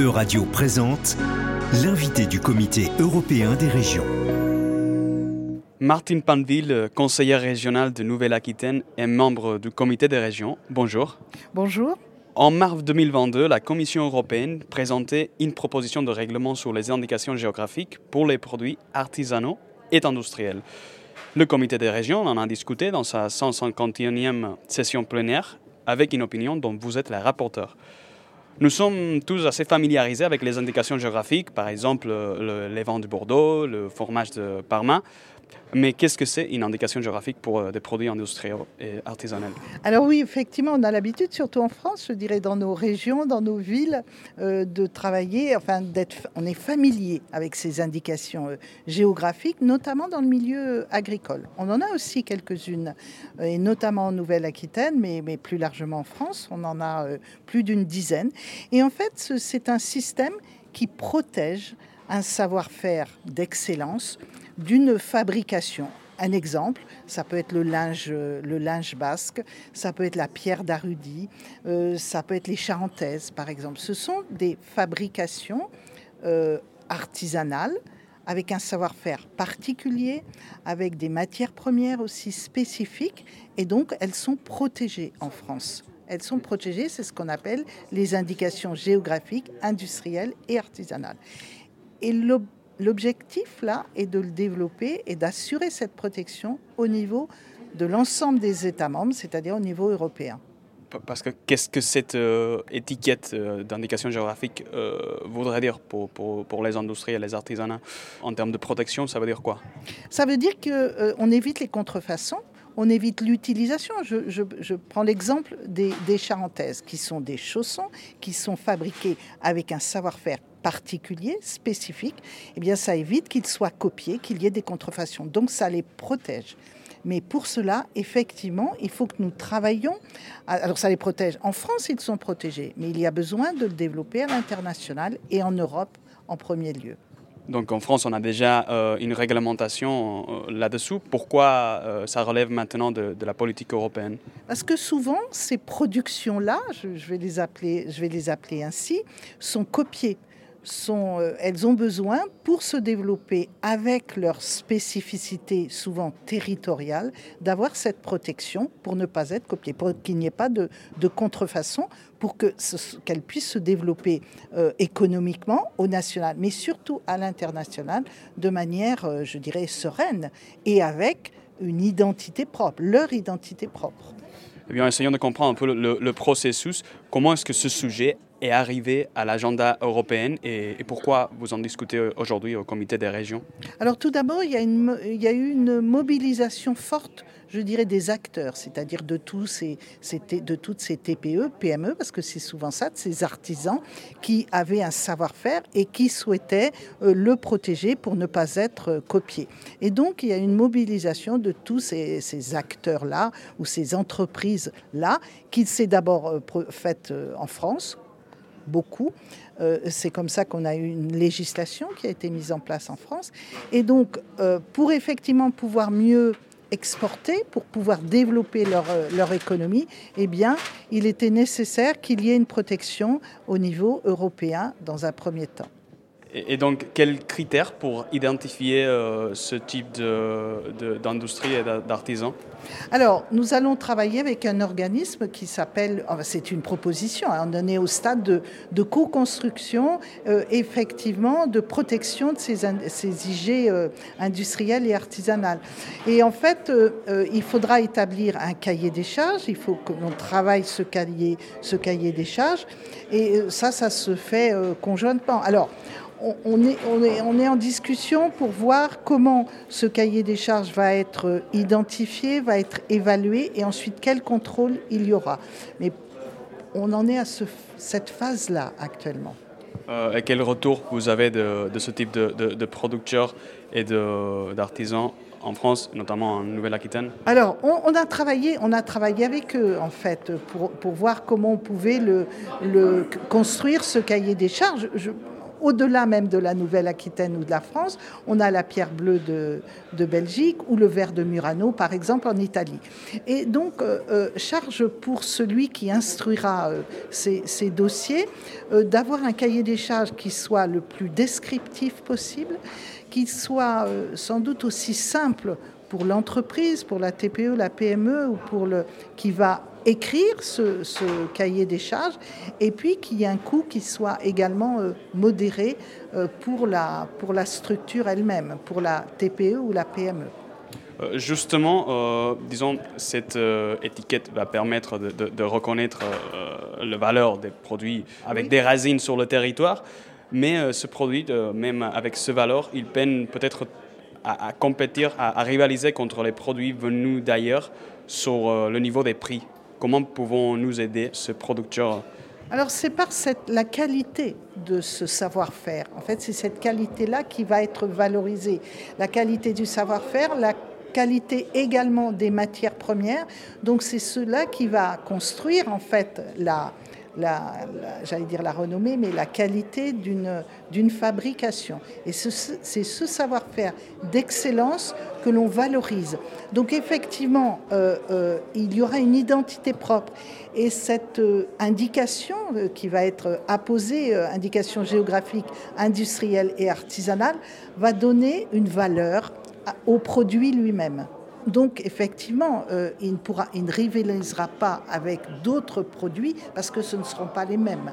Euradio présente l'invité du Comité européen des régions. Martine Panville, conseillère régionale de Nouvelle-Aquitaine et membre du Comité des régions. Bonjour. Bonjour. En mars 2022, la Commission européenne présentait une proposition de règlement sur les indications géographiques pour les produits artisanaux et industriels. Le Comité des régions en a discuté dans sa 151e session plénière avec une opinion dont vous êtes la rapporteur. Nous sommes tous assez familiarisés avec les indications géographiques, par exemple le, les vins du Bordeaux, le fromage de Parma. Mais qu'est-ce que c'est une indication géographique pour euh, des produits industriels et artisanaux? Alors oui, effectivement, on a l'habitude, surtout en France, je dirais dans nos régions, dans nos villes, euh, de travailler, enfin d'être, on est familier avec ces indications euh, géographiques, notamment dans le milieu agricole. On en a aussi quelques-unes, et notamment en Nouvelle-Aquitaine, mais, plus largement en France, on en a plus d'une dizaine. Et en fait, c'est un système qui protège un savoir-faire d'excellence d'une fabrication. Un exemple, ça peut être le linge, le linge basque, ça peut être la pierre d'Arudi, euh, ça peut être les charentaises par exemple. Ce sont des fabrications euh, artisanales avec un savoir-faire particulier, avec des matières premières aussi spécifiques, et donc elles sont protégées en France. Elles sont protégées, c'est ce qu'on appelle les indications géographiques, industrielles et artisanales. Et L'objectif, là, est de le développer et d'assurer cette protection au niveau de l'ensemble des États membres, c'est-à-dire au niveau européen. Parce que qu'est-ce que cette euh, étiquette euh, d'indication géographique euh, voudrait dire pour, pour, pour, les industries et les artisanats En termes de protection, ça veut dire quoi? Ça veut dire qu'on évite les contrefaçons, on évite l'utilisation. Je, je, je, prends l'exemple des, des charentaises, qui sont des chaussons qui sont fabriqués avec un savoir-faire particulier, spécifique, eh bien ça évite qu'ils soient copiés, qu'il y ait des contrefaçons. Donc ça les protège. Mais pour cela, effectivement, il faut que nous travaillions. Alors ça les protège. En France, ils sont protégés, mais il y a besoin de le développer à l'international et en Europe en premier lieu. Donc en France, on a déjà euh, une réglementation euh, là-dessous. Pourquoi euh, ça relève maintenant de, de, la politique européenne? Parce que souvent, ces productions-là, je, je, vais les appeler, je vais les appeler ainsi, sont copiées euh, elles ont besoin, pour se développer avec leur spécificité souvent territoriale, d'avoir cette protection pour ne pas être copiées, pour qu'il n'y ait pas de, de contrefaçon, pour qu'elles qu puissent se développer euh, économiquement au national, mais surtout à l'international, de manière, euh, je dirais, sereine et avec une identité propre, leur identité propre. Eh bien, essayons de comprendre un peu le, processus. Comment est-ce que ce sujet est arrivé à l'agenda européen et, pourquoi vous en discutez aujourd'hui au comité des régions? Alors tout d'abord, il, y a eu une mobilisation forte, je dirais, des acteurs, c'est-à-dire de, tous de toutes ces TPE, PME, parce que c'est souvent ça, de ces artisans qui avaient un savoir-faire et qui souhaitaient euh, le protéger pour ne pas être euh, copiés. Et donc, il y a une mobilisation de tous ces, acteurs-là ou ces entreprises-là qui s'est d'abord euh, faite en France, beaucoup. C'est comme ça qu'on a eu une législation qui a été mise en place en France. Et donc, pour effectivement pouvoir mieux exporter, pour pouvoir développer leur, leur économie, eh il était nécessaire qu'il y ait une protection au niveau européen dans un premier temps. Et donc, quels critères pour identifier euh, ce type d'industrie et d'artisans Alors, nous allons travailler avec un organisme qui s'appelle, c'est une proposition, hein, on est au stade de, co-construction, euh, effectivement, de protection de ces, ces IG euh, et artisanales. Et en fait, euh, il faudra établir un cahier des charges, il faut que l'on travaille ce cahier, ce cahier des charges, et ça, ça se fait conjointement. Alors, on est, on, est, on est en discussion pour voir comment ce cahier des charges va être identifié, va être évalué et ensuite quel contrôle il y aura. Mais on en est à ce, cette phase-là actuellement. Euh, et quel retour vous avez de, de ce type de, de, de producteurs et d'artisans en France, notamment en Nouvelle-Aquitaine? Alors, on, on, a travaillé, on a travaillé avec eux, en fait, pour, pour voir comment on pouvait le, le construire, ce cahier des charges. Je, au-delà même de la Nouvelle-Aquitaine ou de la France, on a la pierre bleue de, Belgique ou le verre de Murano, par exemple, en Italie. Et donc, charge pour celui qui instruira ces, ces, dossiers d'avoir un cahier des charges qui soit le plus descriptif possible, qui soit sans doute aussi simple pour l'entreprise, pour la TPE, la PME ou pour le qui va écrire ce, cahier des charges et puis qu'il y ait un coût qui soit également euh, modéré euh, pour, la, pour la structure elle-même, pour la TPE ou la PME. Euh, justement, disons, cette étiquette va permettre de, reconnaître la valeur des produits avec des racines sur le territoire, mais ce produit, même avec ce valeur, il peine peut-être à, compétir, à, rivaliser contre les produits venus d'ailleurs sur euh, le niveau des prix. Comment pouvons-nous aider ce producteur? Alors c'est par la qualité de ce savoir-faire. En fait, c'est cette qualité-là qui va être valorisée. La qualité du savoir-faire, la qualité également des matières premières. Donc c'est cela qui va construire en fait la, la, j'allais dire la renommée, mais la qualité d'une fabrication. Et c'est ce savoir-faire d'excellence que l'on valorise. Donc effectivement, euh, euh, il y aura une identité propre. Et cette euh, indication qui va être apposée, indication géographique, industrielle et artisanale, va donner une valeur au produit lui-même. Donc effectivement, euh, il, ne pourra, il ne rivalisera pas avec d'autres produits parce que ce ne seront pas les mêmes.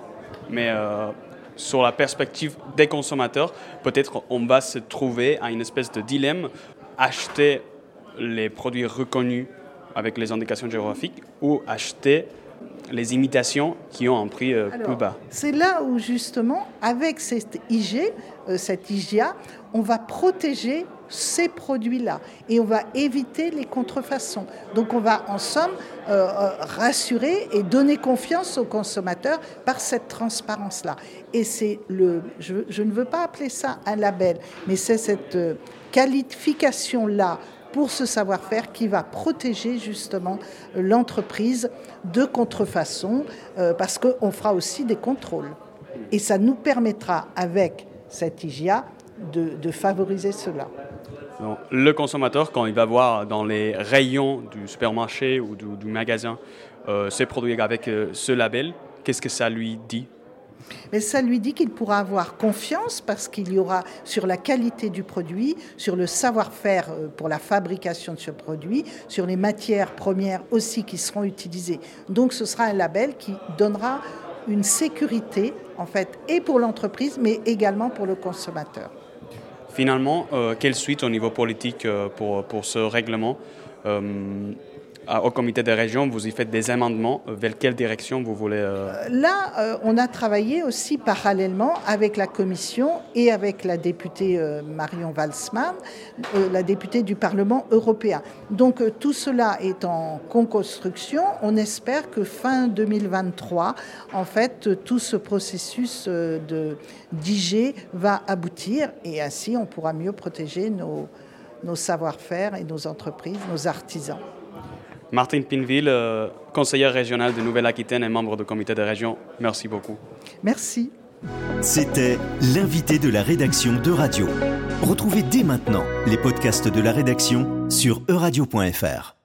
Mais euh, sur la perspective des consommateurs, peut-être on va se trouver à une espèce de dilemme, acheter les produits reconnus avec les indications géographiques ou acheter les imitations qui ont un prix euh, plus bas. C'est là où justement, avec cette IG, cette IGA, on va protéger ces produits-là et on va éviter les contrefaçons. Donc on va en somme euh, euh, rassurer et donner confiance aux consommateurs par cette transparence-là. Et c'est le, je, ne veux pas appeler ça un label, mais c'est cette euh, qualification-là pour ce savoir-faire qui va protéger justement l'entreprise de contrefaçon, parce qu'on fera aussi des contrôles. Et ça nous permettra, avec cette IGA, de favoriser cela le consommateur, quand il va voir dans les rayons du supermarché ou du, magasin euh, ces produits avec euh, ce label, qu'est-ce que ça lui dit mais ça lui dit qu'il pourra avoir confiance parce qu'il y aura sur la qualité du produit, sur le savoir-faire euh, pour la fabrication de ce produit, sur les matières premières aussi qui seront utilisées. Donc ce sera un label qui donnera une sécurité en fait et pour l'entreprise mais également pour le consommateur. Finalement, euh, quelle suite au niveau politique euh, pour, ce règlement? Au comité des régions, vous y faites des amendements. Vers quelle direction vous voulez Là, on a travaillé aussi parallèlement avec la commission et avec la députée Marion Walsman, la députée du Parlement européen. Donc tout cela est en co-construction. On espère que fin 2023, en fait, tout ce processus de d'IG va aboutir et ainsi on pourra mieux protéger nos savoir-faire et nos entreprises, nos artisans. Martine Pinville, euh, conseillère régionale de Nouvelle-Aquitaine et membre du comité de région, merci beaucoup. Merci. C'était l'invité de la rédaction de Radio. Retrouvez dès maintenant les podcasts de la rédaction sur euradio.fr.